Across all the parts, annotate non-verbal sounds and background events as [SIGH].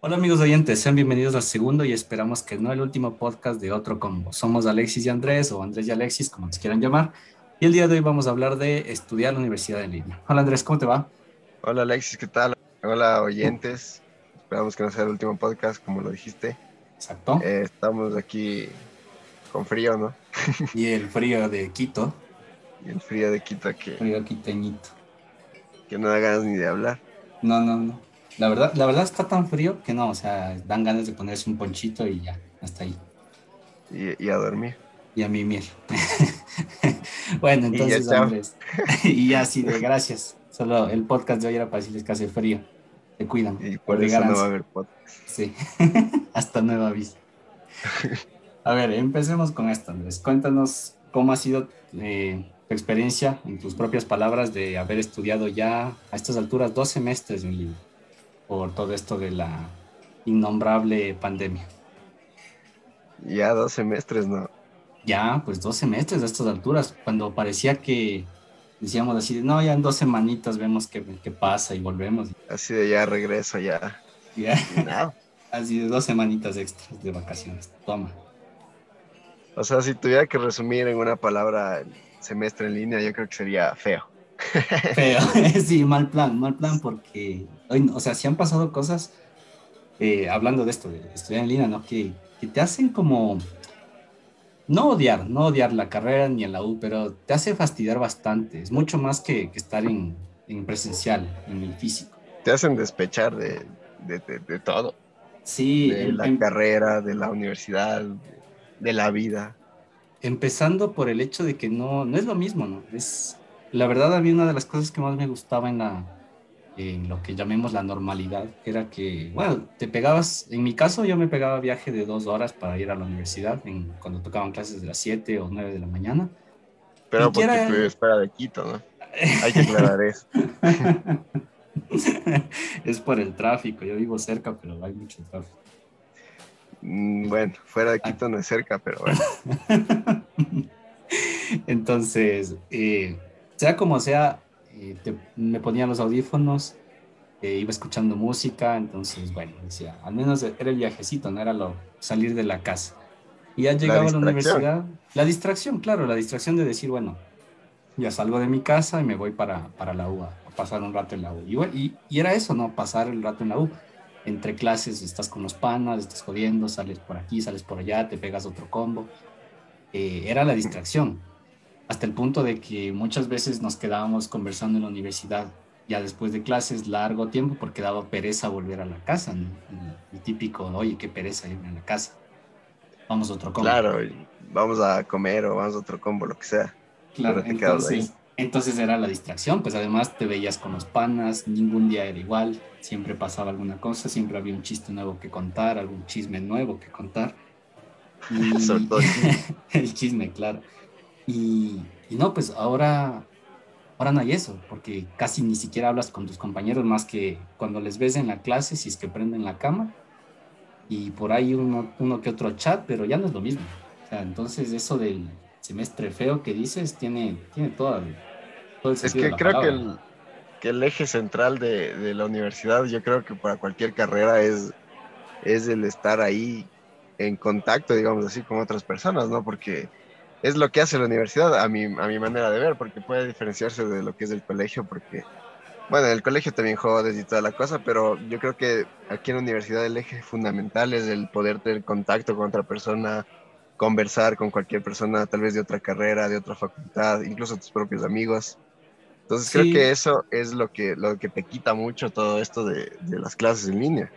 Hola amigos oyentes, sean bienvenidos al segundo y esperamos que no el último podcast de Otro Combo. Somos Alexis y Andrés, o Andrés y Alexis, como nos quieran llamar, y el día de hoy vamos a hablar de estudiar la universidad en línea. Hola Andrés, ¿cómo te va? Hola Alexis, ¿qué tal? Hola oyentes, esperamos que no sea el último podcast, como lo dijiste. Exacto. Eh, estamos aquí con frío, ¿no? y el frío de Quito. [LAUGHS] Y el frío de Quito que... Frío quiteñito. Que no da ganas ni de hablar. No, no, no. La verdad, la verdad está tan frío que no, o sea, dan ganas de ponerse un ponchito y ya, hasta ahí. Y, a dormir. Y a mimir. [LAUGHS] bueno, entonces, y [LAUGHS] y ya sí, de gracias. Solo el podcast de hoy era para decirles que hace frío. Se cuidan. Y por eso no va a haber podcast. Sí, [LAUGHS] hasta nueva vista. A ver, empecemos con esto, Andrés. Cuéntanos cómo ha sido eh, experiencia, en tus propias palabras, de haber estudiado ya a estas alturas dos semestres por todo esto de la innombrable pandemia. Ya dos semestres, ¿no? Ya, pues dos semestres a estas alturas, cuando parecía que decíamos así, no, ya en dos semanitas vemos qué, qué pasa y volvemos. Así de ya regreso, ya. [LAUGHS] Ya. Así de dos semanitas extras de vacaciones. Toma. O sea, si tuviera que resumir en una palabra semestre en línea, yo creo que sería feo. Feo, [LAUGHS] [LAUGHS] sí, mal plan, mal plan, porque, o sea, si han pasado cosas, eh, hablando de esto, de estudiar en línea, ¿no? Que, que, te hacen como, no odiar, no odiar la carrera ni en la U, pero te hace fastidiar bastante. Es mucho más que, que estar en, en, presencial, en el físico. Te hacen despechar de, de, de, todo. Sí. De la carrera, de la universidad, de la vida. Empezando por el hecho de que no, no es lo mismo, ¿no? Es, la verdad, a mí una de las cosas que más me gustaba en, la, en lo que llamemos la normalidad era que, bueno, te pegabas, en mi caso yo me pegaba viaje de dos horas para ir a la universidad en, cuando tocaban clases de las 7 o 9 de la mañana. Pero porque era... tú fuera de Quito, ¿no? Hay que aclarar [LAUGHS] eso. es por el tráfico, yo vivo cerca, pero hay mucho tráfico. Mm, bueno, fuera de Quito no es cerca, pero bueno. [LAUGHS] Entonces, eh, sea como sea, eh, me ponía los audífonos, eh, iba escuchando música, entonces, bueno, decía, al menos era el viajecito, no era lo salir de la casa. Y ya llegaba a la universidad, la distracción, claro, la distracción de decir, bueno, ya salgo de mi casa y me voy para, para la U, a pasar un rato en la U. Y, y, era eso, ¿no? Pasar el rato en la U. Entre clases estás con los panas, estás jodiendo, sales por aquí, sales por allá, te pegas otro combo. Eh, era la distracción hasta el punto de que muchas veces nos quedábamos conversando en la universidad ya después de clases largo tiempo porque daba pereza volver a la casa, ¿no? el, típico, oye, qué pereza irme a la casa. Vamos a otro combo. Claro, vamos a comer o vamos a otro combo, lo que sea. Claro, entonces, entonces era la distracción, pues además te veías con los panas, ningún día era igual, siempre pasaba alguna cosa, siempre había un chiste nuevo que contar, algún chisme nuevo que contar. [LAUGHS] Y... [LAUGHS] El chisme, claro. Y, no, pues ahora, ahora no hay eso, porque casi ni siquiera hablas con tus compañeros más que cuando les ves en la clase, si es que prenden la cama, y por ahí uno, uno que otro chat, pero ya no es lo mismo. O sea, entonces eso del semestre feo que dices tiene, tiene todo, todo el Es que creo que el, que el, eje central de, de, la universidad, yo creo que para cualquier carrera es, es el estar ahí en contacto, digamos así, con otras personas, ¿no? Porque es lo que hace la universidad, a mi, a mi manera de ver, porque puede diferenciarse de lo que es el colegio, porque, bueno, el colegio también jodes y toda la cosa, pero yo creo que aquí en la universidad el eje fundamental es el poder tener contacto con otra persona, conversar con cualquier persona, tal vez de otra carrera, de otra facultad, incluso tus propios amigos. Entonces creo que eso es lo que, lo que te quita mucho todo esto de, de las clases en línea.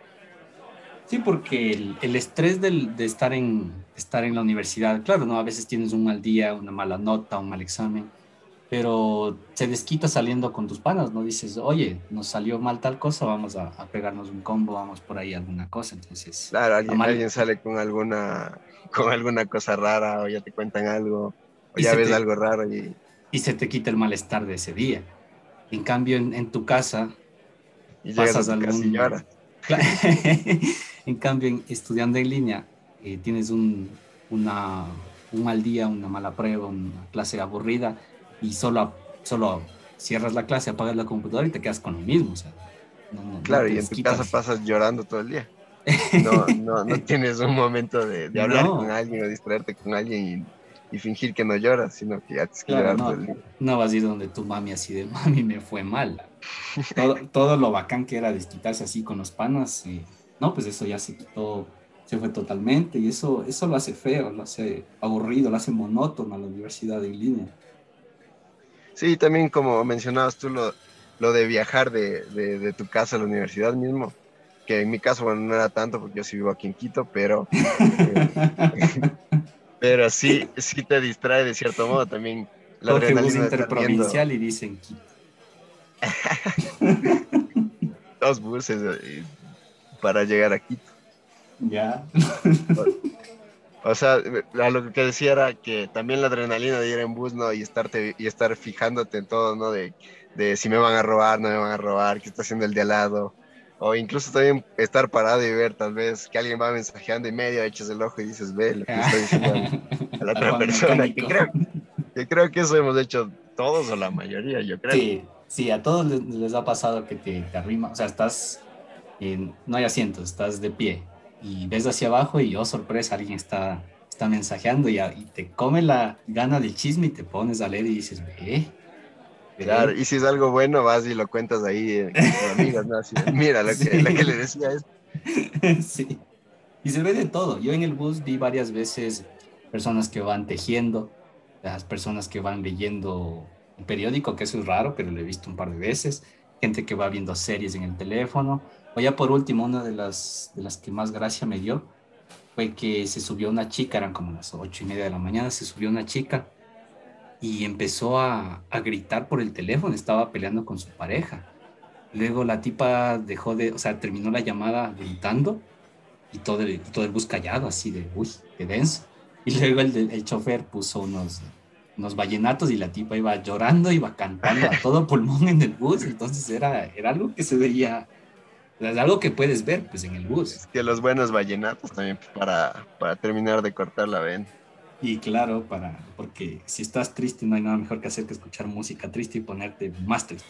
Sí, porque el, el estrés del, de estar en, estar en la universidad, claro, ¿no? A veces tienes un mal día, una mala nota, un mal examen, pero se desquita saliendo con tus panas, ¿no? Dices, oye, nos salió mal tal cosa, vamos a, a pegarnos un combo, vamos por ahí alguna cosa, entonces... Claro, alguien, alguien sale con alguna, con alguna cosa rara, o ya te cuentan algo, o ya ves algo raro y... Y se te quita el malestar de ese día. En cambio, en, en tu casa... Y pasas a algún... [LAUGHS] [LAUGHS] En cambio, estudiando en línea, eh, tienes un, una, un mal día, una mala prueba, una clase aburrida y solo, solo cierras la clase, apagas la computadora y te quedas con lo mismo. O sea, claro, y en tu casa pasas llorando todo el día. No, [LAUGHS] no, no tienes un momento de, hablar con alguien o distraerte con alguien y, fingir que no lloras, sino que ya te claro, no, no vas a ir donde tu mami así de mami me fue mal. Todo, [LAUGHS] todo lo bacán que era desquitarse así con los panas, y, no, pues eso ya se quitó, se fue totalmente y eso, eso lo hace feo, lo hace aburrido, lo hace monótono a la universidad en línea. Sí, también como mencionabas tú lo, lo de viajar de, de, tu casa a la universidad mismo, que en mi caso, bueno, no era tanto porque yo sí vivo aquí en Quito, pero, [LAUGHS] pero sí, sí te distrae de cierto modo también. La Coge bus interprovincial y dicen Quito. [LAUGHS] Dos buses eh, para llegar a Quito. Ya. O sea, lo que decía era que también la adrenalina de ir en bus, ¿no? Y, estarte, y estar fijándote en todo, ¿no? De, de si me van a robar, no me van a robar, qué está haciendo el de al lado. O incluso también estar parado y ver tal vez que alguien va mensajeando y medio echas el ojo y dices, ve lo que estoy diciendo a la [LAUGHS] otra persona. Que creo, que creo, que eso hemos hecho todos o la mayoría, yo creo. Sí, sí, a todos les, ha pasado que te, te arrima, o sea, estás, en, no hay asientos, estás de pie y ves hacia abajo y, oh, sorpresa, alguien está, está mensajeando y, y te come la gana del chisme y te pones a leer y dices, ve. Claro, y si es algo bueno, vas y lo cuentas ahí eh, con [LAUGHS] amigas, ¿no? mira lo que, que, le decía es. [LAUGHS] sí. Y se ve de todo. Yo en el bus vi varias veces personas que van tejiendo, las personas que van leyendo un periódico, que eso es raro, pero lo he visto un par de veces, gente que va viendo series en el teléfono, o ya por último, una de las, de las que más gracia me dio fue que se subió una chica, eran como las ocho y media de la mañana, se subió una chica y empezó a, a, gritar por el teléfono, estaba peleando con su pareja. Luego la tipa dejó de, o sea, terminó la llamada gritando y todo el, todo el bus callado, así de, uy, qué denso. Y luego el, el chofer puso unos, unos vallenatos y la tipa iba llorando, iba cantando a todo pulmón en el bus, entonces era, era algo que se veía es algo que puedes ver pues en el bus. Es que los buenos vallenatos también para, para terminar de cortar la vena. Y claro, para, porque si estás triste no hay nada mejor que hacer que escuchar música triste y ponerte más triste.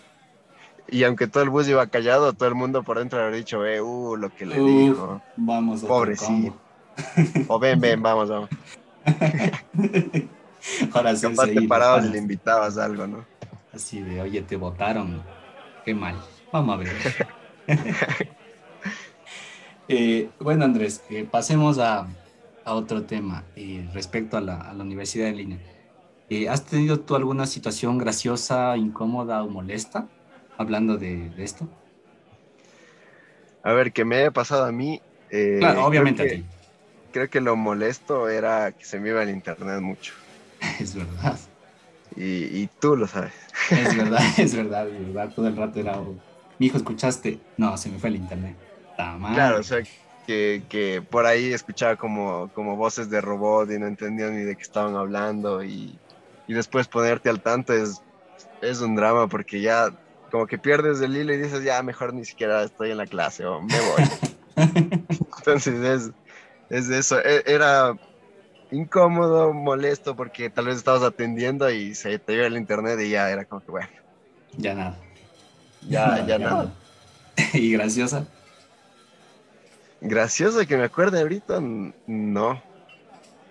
Y aunque todo el bus iba callado, todo el mundo por dentro había dicho, eh, uh, lo que le dijo. Vamos, pobrecito. o ven, ven, [LAUGHS] vamos, vamos. Ahora sí. Capaz te parabas y le invitabas algo, ¿no? Así de, oye, te votaron. Qué mal. Vamos a ver. [LAUGHS] [LAUGHS] Eh, bueno, Andrés, eh, pasemos a, otro tema eh, respecto a la, universidad en línea. ¿Has tenido tú alguna situación graciosa, incómoda o molesta hablando de, esto? A ver, que me haya pasado a mí. claro, obviamente a ti. Creo que lo molesto era que se me iba el internet mucho. [LAUGHS] es verdad. Y, y, tú lo sabes. Es verdad, [LAUGHS] es verdad, es verdad. Todo el rato era mi hijo, ¿escuchaste? No, se me fue el internet. Claro, o sea, que, que, por ahí escuchaba como, como voces de robot y no entendía ni de qué estaban hablando y, y después ponerte al tanto es, es un drama porque ya como que pierdes el hilo y dices, ya mejor ni siquiera estoy en la clase o me voy. [LAUGHS] Entonces es, es eso, e, era incómodo, molesto porque tal vez estabas atendiendo y se te iba el internet y ya era como que bueno. Ya nada. Ya, ya, nada. [LAUGHS] ¿Y graciosa? Graciosa que me acuerde ahorita, no.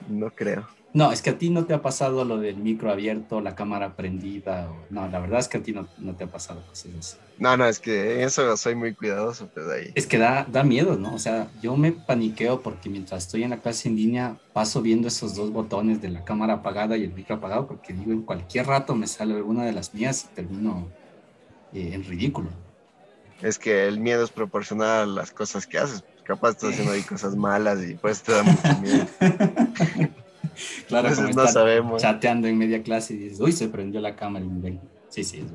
No creo. No, es que a ti no te ha pasado lo del micro abierto, la cámara prendida. No, la verdad es que a ti no, te ha pasado cosas No, no, es que en eso soy muy cuidadoso. Pues ahí. Es que da, da miedo, ¿no? O sea, yo me paniqueo porque mientras estoy en la clase en línea paso viendo esos dos botones de la cámara apagada y el micro apagado porque digo, en cualquier rato me sale alguna de las mías y termino eh, en ridículo. Es que el miedo es proporcional a las cosas que haces. Capaz estás haciendo ahí cosas malas y pues te da mucho [LAUGHS] miedo. claro, como no sabemos. chateando en media clase y dices, uy, se prendió la cámara y Sí, sí,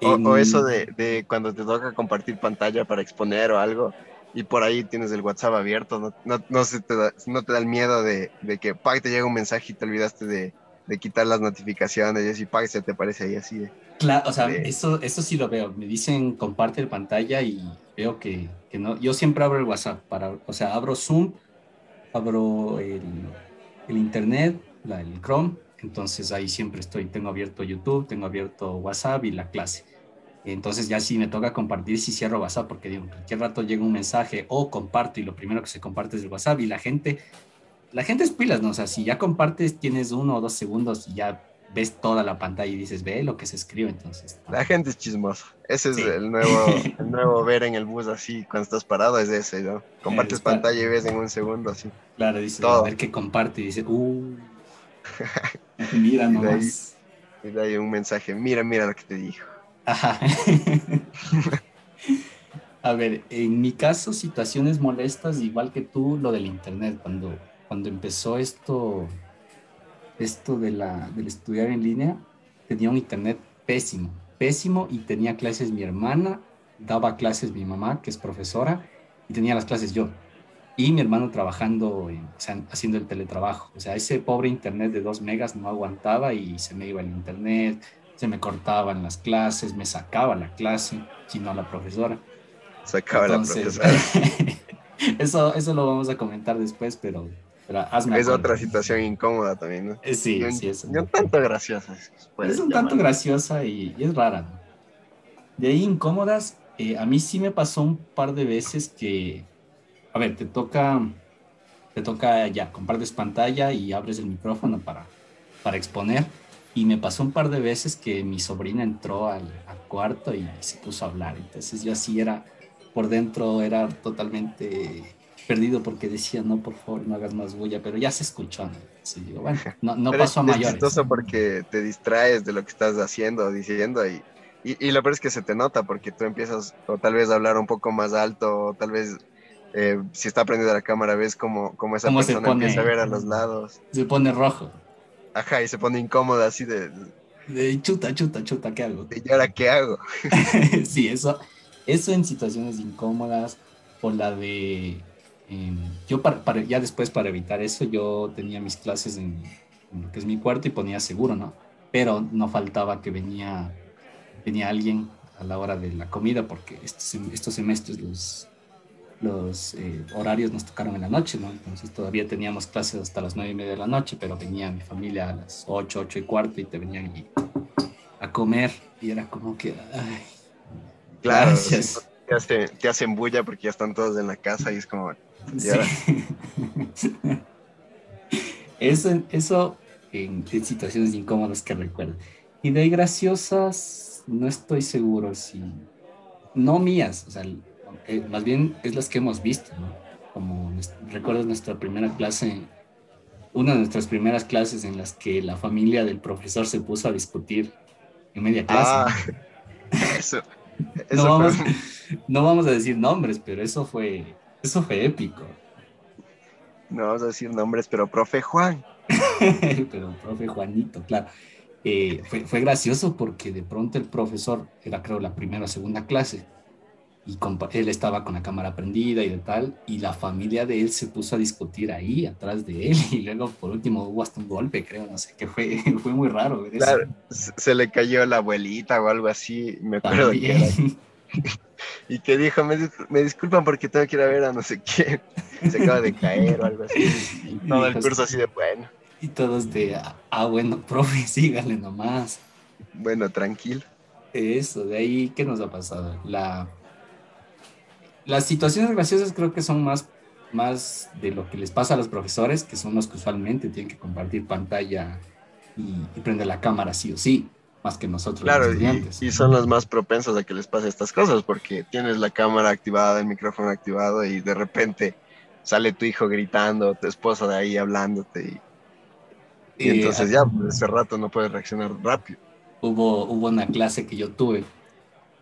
O, eso de, de, cuando te toca compartir pantalla para exponer o algo y por ahí tienes el WhatsApp abierto, no, no, no, se te, da, no te da el miedo de, de que te llega un mensaje y te olvidaste de, de quitar las notificaciones y así, se te parece ahí así. De, claro, o sea, eso, eso sí lo veo. Me dicen comparte el pantalla y veo que, que, no. Yo siempre abro el WhatsApp, para, o sea, abro Zoom, abro el, el Internet, la, el Chrome entonces ahí siempre estoy, tengo abierto YouTube, tengo abierto WhatsApp y la clase. Entonces ya si me toca compartir, si cierro WhatsApp, porque digo, cualquier rato llega un mensaje o comparto y lo primero que se comparte es el WhatsApp y la gente, la gente es pilas, ¿no? O sea, si ya compartes, tienes uno o dos segundos y ya ves toda la pantalla y dices, ve lo que se escribe, entonces. La gente es chismosa. Ese es el, nuevo, [LAUGHS] el nuevo ver en el bus así, cuando estás parado, es ese, ¿no? Compartes pantalla y ves en un segundo así. Claro, dices, a ver qué comparte y dice, uh, [LAUGHS] [LAUGHS] mira nomás. Y de ahí un mensaje, mira, mira lo que te dijo. Ajá. A ver, en mi caso, situaciones molestas, igual que tú, lo del internet, cuando, cuando empezó esto, esto de la, del estudiar en línea, tenía un internet pésimo, pésimo, y tenía clases mi hermana, daba clases mi mamá, que es profesora, y tenía las clases yo. Y mi hermano trabajando, o sea, haciendo el teletrabajo. O sea, ese pobre internet de dos megas no aguantaba y se me iba el internet, se me cortaban las clases, me sacaba la clase, si no la profesora. Sacaba la profesora. [LAUGHS] eso, eso lo vamos a comentar después, pero, Es otra situación incómoda también, ¿no? Eh, sí, sí, es un tanto graciosa. Es un tanto graciosa y, es rara, ¿no? De ahí incómodas, eh, a mí sí me pasó un par de veces que, a ver, te toca, te toca ya, compartes pantalla y abres el micrófono para, para exponer y me pasó un par de veces que mi sobrina entró al, cuarto y se puso a hablar. Entonces yo así era, por dentro era totalmente perdido porque decía, no, por favor, no hagas más bulla, pero ya se escuchó. ¿no? digo, bueno, [LAUGHS] no, no pasó a mayores. Es chistoso porque te distraes de lo que estás haciendo o diciendo y, y, lo peor es que se te nota porque tú empiezas o tal vez a hablar un poco más alto o tal vez eh, si está prendida la cámara ves como, como esa persona empieza a ver a los lados. Se pone rojo. Ajá, y se pone incómoda así de... De chuta, chuta, chuta, ¿qué hago? ¿Y ahora qué hago? [LAUGHS] sí, eso, eso en situaciones incómodas o la de... Em, yo para, ya después para evitar eso, yo tenía mis clases en, lo que es mi cuarto y ponía seguro, ¿no? Pero no faltaba que venía, venía alguien a la hora de la comida porque estos, estos semestres los, los eh, horarios nos tocaron en la noche, ¿no? Entonces todavía teníamos clases hasta las nueve y media de la noche, pero venía mi familia a las ocho, ocho y cuarto y te venían a comer y era como que, ay, claro, te, hacen bulla porque ya están todos en la casa y es como... [LAUGHS] eso, eso en, en, situaciones incómodas que recuerdo. Y de ahí graciosas, no estoy seguro si... No mías, o sea, eh, más bien es las que hemos visto, ¿no? Como recuerdas nuestra primera clase, una de nuestras primeras clases en las que la familia del profesor se puso a discutir en media clase. Ah, [LAUGHS] eso. no, vamos, no vamos a decir nombres, pero eso fue, eso fue épico. No vamos a decir nombres, pero profe Juan. [LAUGHS] pero profe Juanito, claro. Eh, fue, fue, gracioso porque de pronto el profesor, era creo la primera o segunda clase, y él estaba con la cámara prendida y de tal, y la familia de él se puso a discutir ahí atrás de él, [LAUGHS] y luego por último hubo hasta un golpe, creo, no sé, que fue, [LAUGHS] fue muy raro. claro, se le cayó la abuelita o algo así, me acuerdo que [LAUGHS] y que dijo, me, disculpan porque tengo que ir a ver a no sé quién, se acaba de caer o algo así, todo el curso así de bueno. Y todos de, ah, bueno, profe, [LAUGHS] sígale nomás. Bueno, tranquilo. Eso, de ahí, ¿qué nos ha pasado? La las situaciones graciosas creo que son más, más de lo que les pasa a los profesores, que son los que usualmente tienen que compartir pantalla y, prender la cámara sí o sí, más que nosotros claro, los estudiantes. Y, son los más propensos a que les pase estas cosas, porque tienes la cámara activada, el micrófono activado y de repente sale tu hijo gritando, tu esposa de ahí hablándote y, entonces ya, pues, ese rato no puedes reaccionar rápido. Hubo, hubo una clase que yo tuve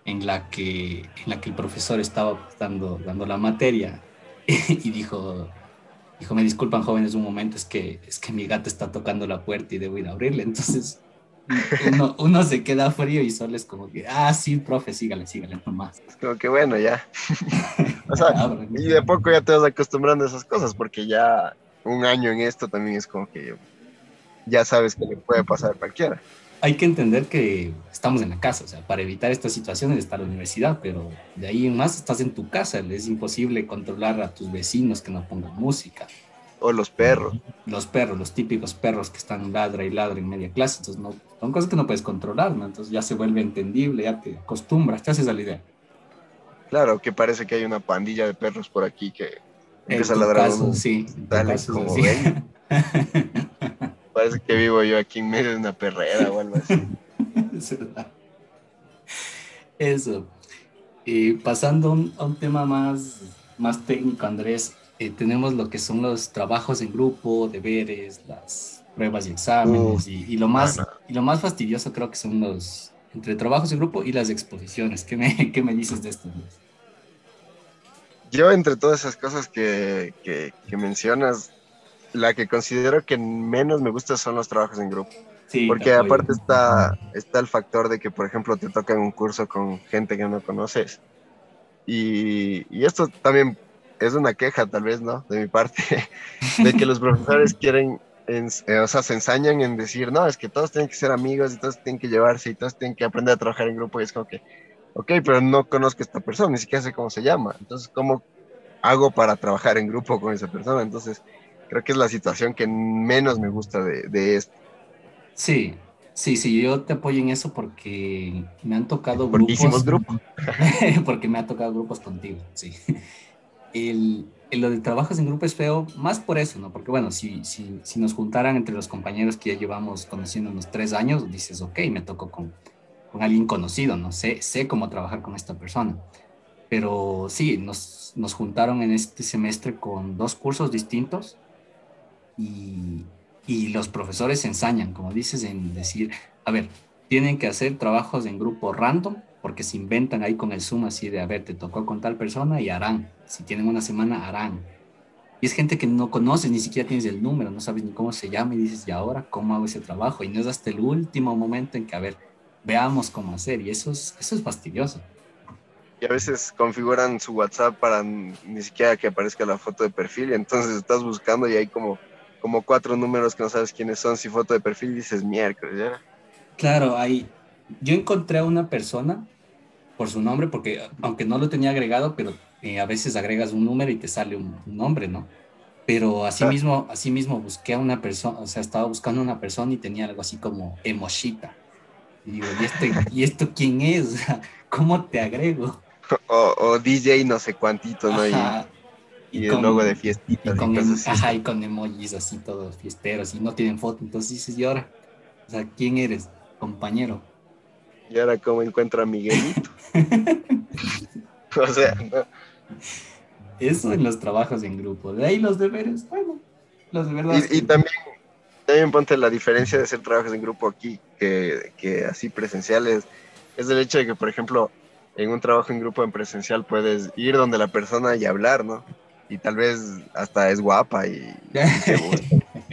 en la que, en la que el profesor estaba dando, dando la materia [LAUGHS] y dijo, dijo, me disculpan jóvenes un momento, es que, es que mi gato está tocando la puerta y debo ir a abrirle. Entonces uno, uno se queda frío y solo es como que, ah, sí, profe, sígale, sígale nomás. Es como que bueno, ya. [LAUGHS] o sea, y de poco ya te vas acostumbrando a esas cosas porque ya un año en esto también es como que ya sabes que le puede pasar a cualquiera hay que entender que estamos en la casa, o sea, para evitar estas situaciones está la universidad, pero de ahí en más estás en tu casa, es imposible controlar a tus vecinos que no pongan música, O los perros. Los perros, los típicos perros que están ladra y ladra en media clase. Entonces, no, son cosas que no puedes controlar, ¿no? Entonces ya se vuelve entendible, ya te acostumbras, te haces a la idea. Claro, que parece que hay una pandilla de perros por aquí que empieza a ladrar. Caso, sí, como [LAUGHS] parece que vivo yo aquí en medio de una perrera o algo así. Eso. Y pasando a un tema más, más técnico, Andrés, eh, tenemos lo que son los trabajos en grupo, deberes, las pruebas y exámenes, y, lo más, y lo más fastidioso creo que son los entre trabajos en grupo y las exposiciones. ¿Qué me, [LAUGHS] qué me dices de esto? Yo, entre todas esas cosas que, que, que mencionas, la que considero que menos me gusta son los trabajos en grupo. Sí, porque aparte está, está el factor de que, por ejemplo, te toca un curso con gente que no conoces. Y, y, esto también es una queja, tal vez, ¿no? De mi parte, [LAUGHS] de que los profesores quieren, eh, o sea, se ensañan en decir, no, es que todos tienen que ser amigos y todos tienen que llevarse y todos tienen que aprender a trabajar en grupo. Y es como que, ok, pero no conozco a esta persona, ni siquiera sé cómo se llama. Entonces, ¿cómo hago para trabajar en grupo con esa persona? Entonces, creo que es la situación que menos me gusta de, de esto. Sí, sí, sí, yo te apoyo en eso porque me han tocado porque grupos. grupo. [LAUGHS] porque me ha tocado grupos contigo, sí. El, lo de trabajos en grupo es feo, más por eso, ¿no? Porque bueno, si, si, si nos juntaran entre los compañeros que ya llevamos conociendo unos tres años, dices, ok, me tocó con, con alguien conocido, ¿no? Sé, sé cómo trabajar con esta persona. Pero sí, nos, nos juntaron en este semestre con dos cursos distintos y, y los profesores ensañan, como dices, en decir, a ver, tienen que hacer trabajos en grupo random, porque se inventan ahí con el Zoom así de, a ver, te tocó con tal persona y harán. Si tienen una semana, harán. Y es gente que no conoces, ni siquiera tienes el número, no sabes ni cómo se llama y dices, ¿y ahora cómo hago ese trabajo? Y no es hasta el último momento en que, a ver, veamos cómo hacer. Y eso es, eso es fastidioso. Y a veces configuran su WhatsApp para ni siquiera que aparezca la foto de perfil. Y entonces estás buscando y hay como como cuatro números que no sabes quiénes son, si foto de perfil dices miércoles, ¿ya? Claro, ahí yo encontré a una persona por su nombre, porque aunque no lo tenía agregado, pero eh, a veces agregas un número y te sale un, nombre, ¿no? Pero así mismo, así mismo busqué a una persona, o sea, estaba buscando a una persona y tenía algo así como Emoshita. Y digo, ¿y, este, ¿y esto quién es? ¿Cómo te agrego? O, DJ no sé cuántito, ¿no? y, el logo de fiestitas. Y con, em, ajá, y con emojis así todos fiesteros y no tienen foto. Entonces dices, ¿y ahora? O sea, ¿quién eres? Compañero. ¿Y ahora cómo encuentro a Miguelito? [LAUGHS] o sea, no. Eso en los trabajos en grupo. De ahí los deberes, bueno, los de verdad. Y, también, también ponte la diferencia de hacer trabajos en grupo aquí, que, que así presenciales, es el hecho de que, por ejemplo, en un trabajo en grupo en presencial puedes ir donde la persona y hablar, ¿no? y tal vez hasta es guapa y,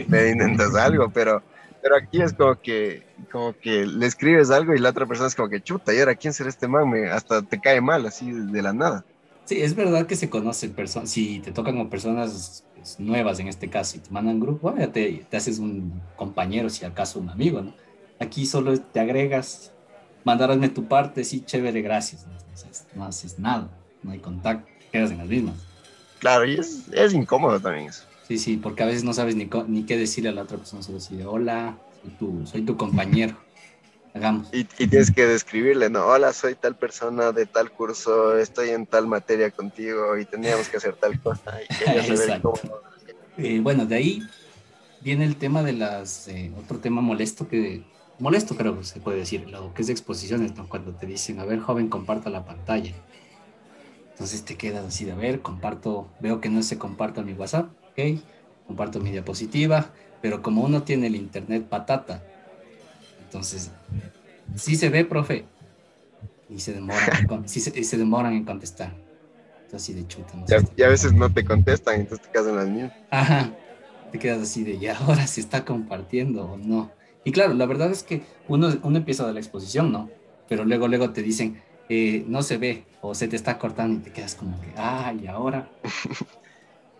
me [LAUGHS] intentas algo, pero, pero aquí es como que, como que le escribes algo y la otra persona es como que chuta, y ahora quién será este man, hasta te cae mal así de la nada. Sí, es verdad que se conocen personas, si te tocan con personas nuevas en este caso y te mandan grupo, ya te, te, haces un compañero, si acaso un amigo, ¿no? Aquí solo te agregas, mandarme tu parte, sí, chévere, gracias. Entonces, no haces nada, no hay contacto, quedas en las mismas. Claro, y es, es incómodo también eso. Sí, sí, porque a veces no sabes ni, ni qué decirle a la otra persona, solo decir, hola, soy tu, soy tu compañero, hagamos. Y, tienes que describirle, ¿no? Hola, soy tal persona de tal curso, estoy en tal materia contigo y teníamos que hacer tal cosa. Y eh, bueno, de ahí viene el tema de las, eh, otro tema molesto que, molesto creo que se puede decir, lo que es de exposiciones, ¿no? Cuando te dicen, a ver, joven, comparta la pantalla. Entonces te quedas así de, a ver, comparto, veo que no se comparto mi WhatsApp, ok, comparto mi diapositiva, pero como uno tiene el internet patata, entonces, sí se ve, profe, y se demoran, se, demoran en contestar. Entonces, así de chuta. y a veces no te contestan, entonces te quedas en las mías. Ajá, te quedas así de, ¿y ahora se está compartiendo o no? Y claro, la verdad es que uno, uno empieza de la exposición, ¿no? Pero luego, luego te dicen, eh, no se ve o se te está cortando y te quedas como que, ay, ahora. [LAUGHS]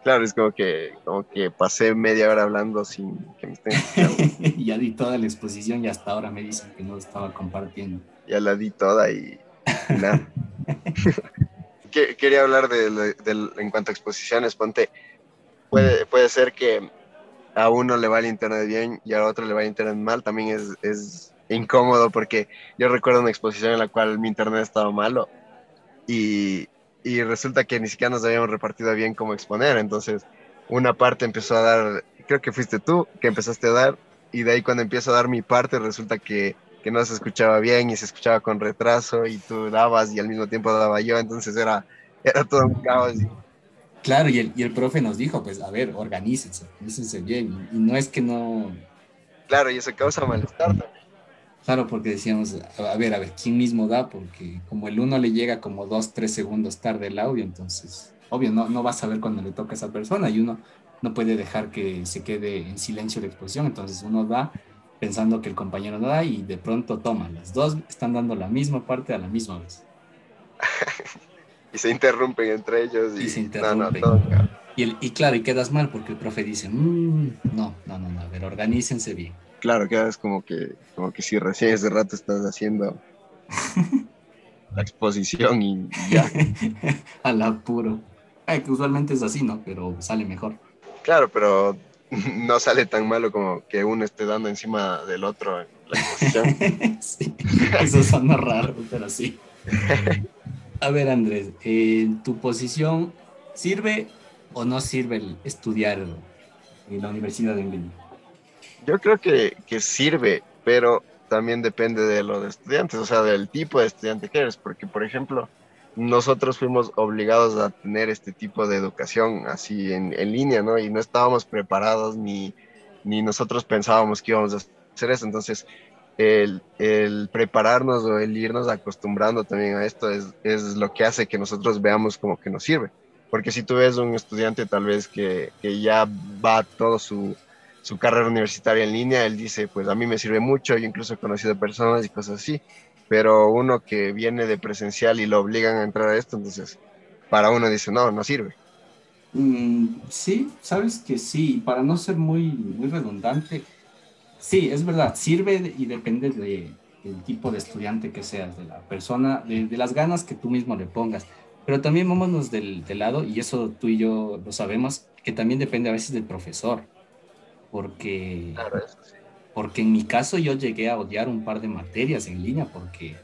claro, es como que, como que pasé media hora hablando sin que me estén [LAUGHS] ya di toda la exposición y hasta ahora me dicen que no estaba compartiendo. Ya la di toda y, nada. [LAUGHS] Quería hablar de, en cuanto a exposiciones, ponte, puede, puede ser que a uno le va el internet bien y a otro le va el internet mal, también es, es incómodo porque yo recuerdo una exposición en la cual mi internet estaba malo y, y resulta que ni siquiera nos habíamos repartido bien cómo exponer, entonces una parte empezó a dar, creo que fuiste tú que empezaste a dar y de ahí cuando empiezo a dar mi parte resulta que, que no se escuchaba bien y se escuchaba con retraso y tú dabas y al mismo tiempo daba yo, entonces era, era todo un caos. Claro, y el, y el profe nos dijo, pues, a ver, organícense, organícense bien. Y, no es que no... Claro, y eso causa malestar también. Claro, porque decíamos, a ver, a ver, ¿quién mismo da? Porque como el uno le llega como dos, tres segundos tarde el audio, entonces, obvio, no, no vas a ver cuando le toca a esa persona y uno no puede dejar que se quede en silencio la exposición, entonces uno da pensando que el compañero no da y de pronto toma, las dos están dando la misma parte a la misma vez. [LAUGHS] y se interrumpen entre ellos. Y, se interrumpen. y, y, claro, y quedas mal porque el profe dice, mm, no, no, no, no, a ver, organícense bien. Claro, quedas como que, como que si recién ese rato estás haciendo [LAUGHS] la exposición y ya. [LAUGHS] Al apuro. que usualmente es así, ¿no? Pero sale mejor. Claro, pero [LAUGHS] no sale tan malo como que uno esté dando encima del otro en la exposición. sí, eso suena raro, pero sí. A ver, Andrés, ¿en tu posición sirve o no sirve el estudiar en la Universidad de English? Yo creo que, que sirve, pero también depende de lo de estudiantes, o sea, del tipo de estudiante que eres, porque, por ejemplo, nosotros fuimos obligados a tener este tipo de educación así en, en línea, ¿no? Y no estábamos preparados ni, ni nosotros pensábamos que íbamos a hacer eso, entonces el, el, prepararnos o el irnos acostumbrando también a esto es, es, lo que hace que nosotros veamos como que nos sirve. Porque si tú ves un estudiante tal vez que, que ya va todo su, su, carrera universitaria en línea, él dice, pues a mí me sirve mucho, yo incluso he conocido personas y cosas así, pero uno que viene de presencial y lo obligan a entrar a esto, entonces para uno dice, no, no sirve. Mm, sí, sabes que sí, para no ser muy, muy redundante, Sí, es verdad, sirve y depende de, del tipo de estudiante que seas, de la persona, de, las ganas que tú mismo le pongas. Pero también vámonos del, del, lado, y eso tú y yo lo sabemos, que también depende a veces del profesor. Porque, porque en mi caso yo llegué a odiar un par de materias en línea, porque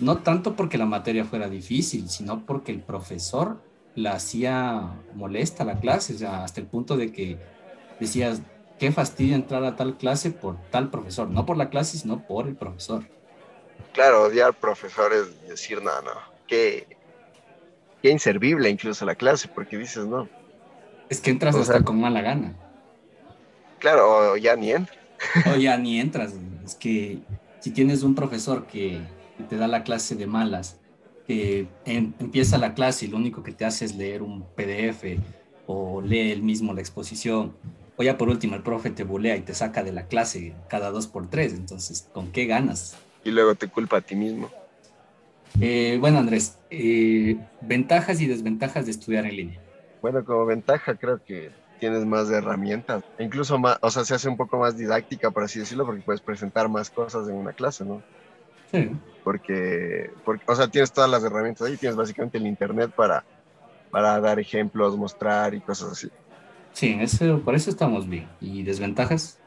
no tanto porque la materia fuera difícil, sino porque el profesor la hacía molesta la clase, o sea, hasta el punto de que decías, qué fastidio entrar a tal clase por tal profesor, no por la clase, sino por el profesor. Claro, odiar profesores y decir, no, no, qué, qué inservible incluso la clase, porque dices, no. Es que entras hasta con mala gana. Claro, o ya ni entras. O ya ni entras. Es que si tienes un profesor que te da la clase de malas, que empieza la clase y lo único que te hace es leer un PDF o lee él mismo la exposición o ya por último, el profe te bulea y te saca de la clase cada dos por tres. Entonces, ¿con qué ganas? Y luego te culpa a ti mismo. Eh, bueno, Andrés, eh, ventajas y desventajas de estudiar en línea. Bueno, como ventaja creo que tienes más herramientas, e incluso más, o sea, se hace un poco más didáctica, por así decirlo, porque puedes presentar más cosas en una clase, ¿no? Sí. Porque, porque o sea, tienes todas las herramientas ahí, tienes básicamente el Internet para, para dar ejemplos, mostrar y cosas así. Sí, eso, por eso estamos bien. ¿Y desventajas?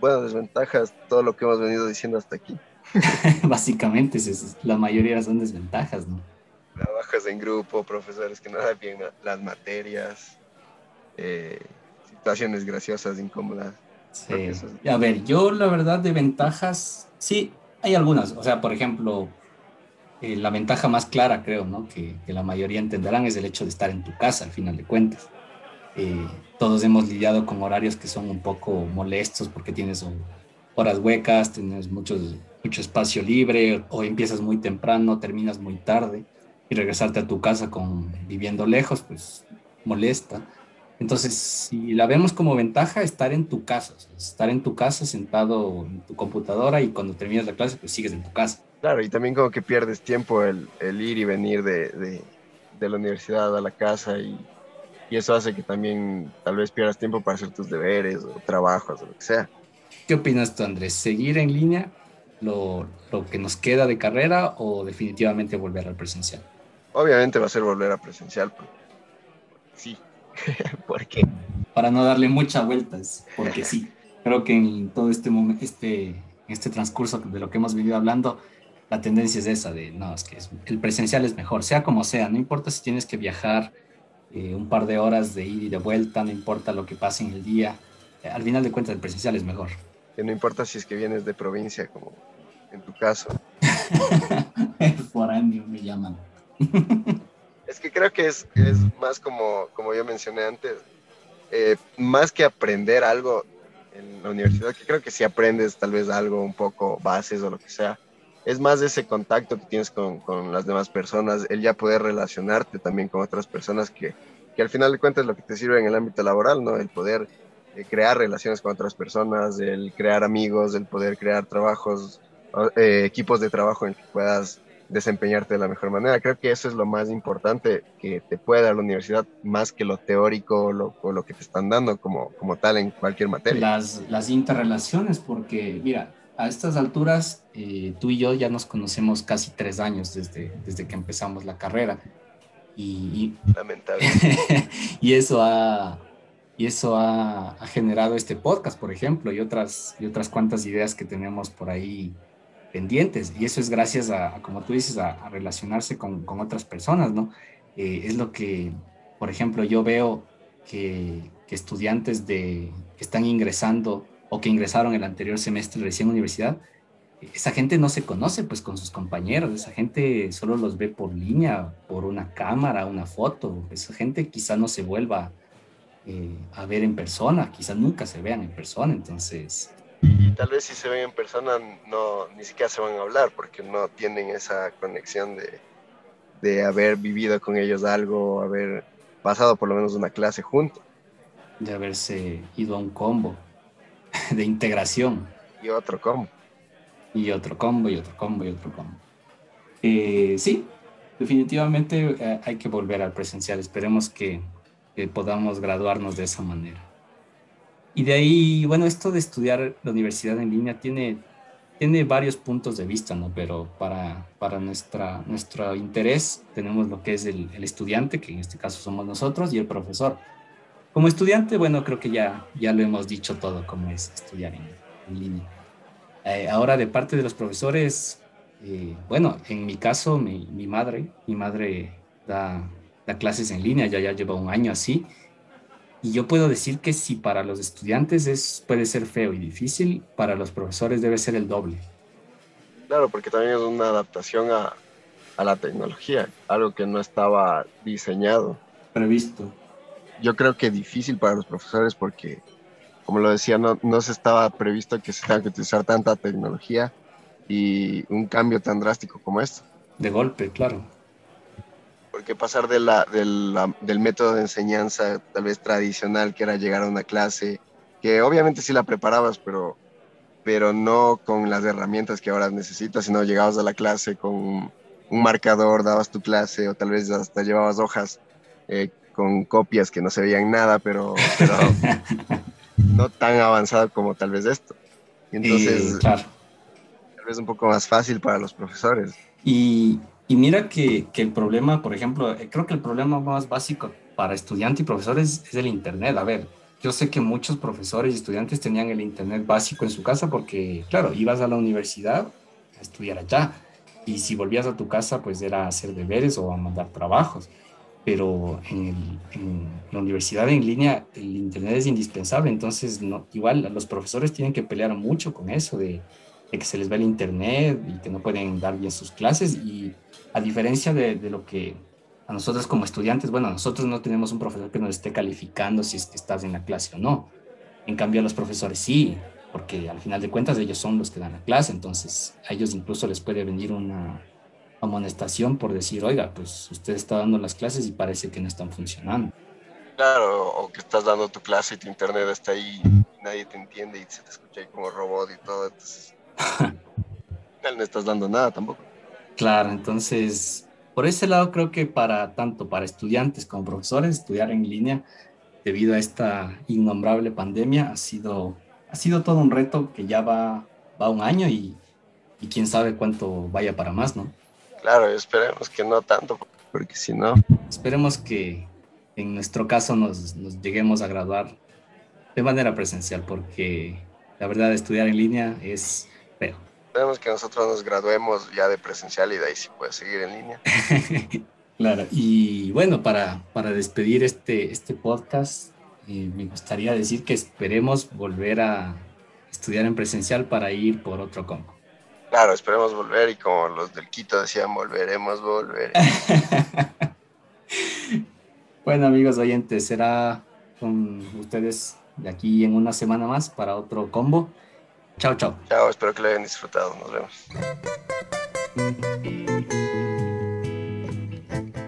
Bueno, desventajas, todo lo que hemos venido diciendo hasta aquí. [LAUGHS] [LAUGHS] Básicamente, la mayoría son desventajas, ¿no? Trabajas en grupo, profesores que no dan bien las materias, eh, situaciones graciosas, incómodas. Sí. A ver, yo la verdad de ventajas, sí, hay algunas. O sea, por ejemplo, eh, la ventaja más clara, creo, ¿no? Que, que, la mayoría entenderán es el hecho de estar en tu casa, al final de cuentas. Eh, todos hemos lidiado con horarios que son un poco molestos porque tienes horas huecas, tienes mucho, mucho espacio libre o empiezas muy temprano, terminas muy tarde y regresarte a tu casa con viviendo lejos, pues molesta. Entonces, si la vemos como ventaja, estar en tu casa, estar en tu casa sentado en tu computadora y cuando terminas la clase, pues sigues en tu casa. Claro, y también como que pierdes tiempo el, el ir y venir de, de, de la universidad a la casa y y eso hace que también tal vez pierdas tiempo para hacer tus deberes o trabajos o lo que sea. ¿Qué opinas tú, Andrés? ¿Seguir en línea lo, lo que nos queda de carrera o definitivamente volver al presencial? Obviamente va a ser volver a presencial. sí. [LAUGHS] ¿Por qué? Para no darle muchas vueltas, porque sí. Creo que en todo este este, este transcurso de lo que hemos venido hablando, la tendencia es esa de, no, es que el presencial es mejor, sea como sea, no importa si tienes que viajar eh, un par de horas de ir y de vuelta, no importa lo que pase en el día, eh, al final de cuentas el presencial es mejor. Que no importa si es que vienes de provincia, como en tu caso. [LAUGHS] foráneo me llaman. [LAUGHS] es que creo que es, es más como, como yo mencioné antes, eh, más que aprender algo en la universidad, que creo que si aprendes tal vez algo un poco bases o lo que sea, es más ese contacto que tienes con, con, las demás personas, el ya poder relacionarte también con otras personas que, que, al final de cuentas lo que te sirve en el ámbito laboral, ¿no? El poder eh, crear relaciones con otras personas, el crear amigos, el poder crear trabajos, eh, equipos de trabajo en que puedas desempeñarte de la mejor manera. Creo que eso es lo más importante que te puede dar la universidad, más que lo teórico o lo, o lo que te están dando como, como tal en cualquier materia. Las, las interrelaciones, porque mira, a estas alturas, eh, tú y yo ya nos conocemos casi tres años desde, desde que empezamos la carrera. Y, Lamentable. [LAUGHS] y eso, ha, y eso ha, ha, generado este podcast, por ejemplo, y otras, y otras cuantas ideas que tenemos por ahí pendientes. Y eso es gracias a, como tú dices, a, a relacionarse con, con, otras personas, ¿no? Eh, es lo que, por ejemplo, yo veo que, que estudiantes de, que están ingresando o que ingresaron el anterior semestre recién a universidad, esa gente no se conoce pues con sus compañeros, esa gente solo los ve por línea, por una cámara, una foto, esa gente quizá no se vuelva eh, a ver en persona, quizá nunca se vean en persona, entonces... Y tal vez si se ven en persona no, ni siquiera se van a hablar porque no tienen esa conexión de, de haber vivido con ellos algo, haber pasado por lo menos una clase juntos. De haberse ido a un combo. [LAUGHS] de integración. Y otro combo. Y otro combo, y otro combo, y otro combo. Eh, sí, definitivamente eh, hay que volver al presencial. Esperemos que, que, podamos graduarnos de esa manera. Y de ahí, bueno, esto de estudiar la universidad en línea tiene, tiene varios puntos de vista, ¿no? Pero para, para nuestra, nuestro interés tenemos lo que es el, el estudiante, que en este caso somos nosotros, y el profesor como estudiante, bueno, creo que ya, ya lo hemos dicho todo, cómo es estudiar en, en línea. Eh, ahora, de parte de los profesores, eh, bueno, en mi caso, mi, mi, madre, mi madre da, da clases en línea, ya, ya lleva un año así, y yo puedo decir que si para los estudiantes es, puede ser feo y difícil, para los profesores debe ser el doble. Claro, porque también es una adaptación a, a la tecnología, algo que no estaba diseñado. Previsto yo creo que difícil para los profesores porque, como lo decía, no, no se estaba previsto que se tenga que utilizar tanta tecnología y un cambio tan drástico como este. De golpe, claro. Porque pasar de la, de la, del método de enseñanza tal vez tradicional, que era llegar a una clase, que obviamente sí la preparabas, pero, pero no con las herramientas que ahora necesitas, sino llegabas a la clase con un marcador, dabas tu clase o tal vez hasta llevabas hojas eh, con copias que no se veían nada, pero, pero [LAUGHS] no tan avanzado como tal vez esto. Y entonces, claro. tal vez un poco más fácil para los profesores. Y, y mira que, que, el problema, por ejemplo, eh, creo que el problema más básico para estudiantes y profesores es el Internet. A ver, yo sé que muchos profesores y estudiantes tenían el Internet básico en su casa porque, claro, ibas a la universidad a estudiar allá. Y si volvías a tu casa, pues era hacer deberes o a mandar trabajos pero en, en, la universidad en línea el Internet es indispensable, entonces no, igual los profesores tienen que pelear mucho con eso de, de, que se les va el Internet y que no pueden dar bien sus clases. Y a diferencia de, lo que a nosotros como estudiantes, bueno, nosotros no tenemos un profesor que nos esté calificando si estás en la clase o no, en cambio a los profesores sí, porque al final de cuentas ellos son los que dan la clase, entonces a ellos incluso les puede venir una amonestación por decir, oiga, pues usted está dando las clases y parece que no están funcionando. Claro, o que estás dando tu clase y tu internet está ahí y nadie te entiende y se te escucha ahí como robot y todo, entonces [LAUGHS] no estás dando nada tampoco. Claro, entonces por ese lado creo que para tanto para estudiantes como profesores estudiar en línea debido a esta innombrable pandemia ha sido ha sido todo un reto que ya va va un año y, y quién sabe cuánto vaya para más, ¿no? Claro, esperemos que no tanto, porque si no... Esperemos que en nuestro caso nos, nos lleguemos a graduar de manera presencial, porque la verdad estudiar en línea es feo. Esperemos que nosotros nos graduemos ya de presencial y de ahí sí puede seguir en línea. [LAUGHS] claro, y bueno, para, para despedir este, este podcast, eh, me gustaría decir que esperemos volver a estudiar en presencial para ir por otro combo. Claro, esperemos volver y como los del Quito decían, volveremos, volver. [LAUGHS] bueno amigos oyentes, será con ustedes de aquí en una semana más para otro combo. Chao, chao. Chao, espero que lo hayan disfrutado. Nos vemos.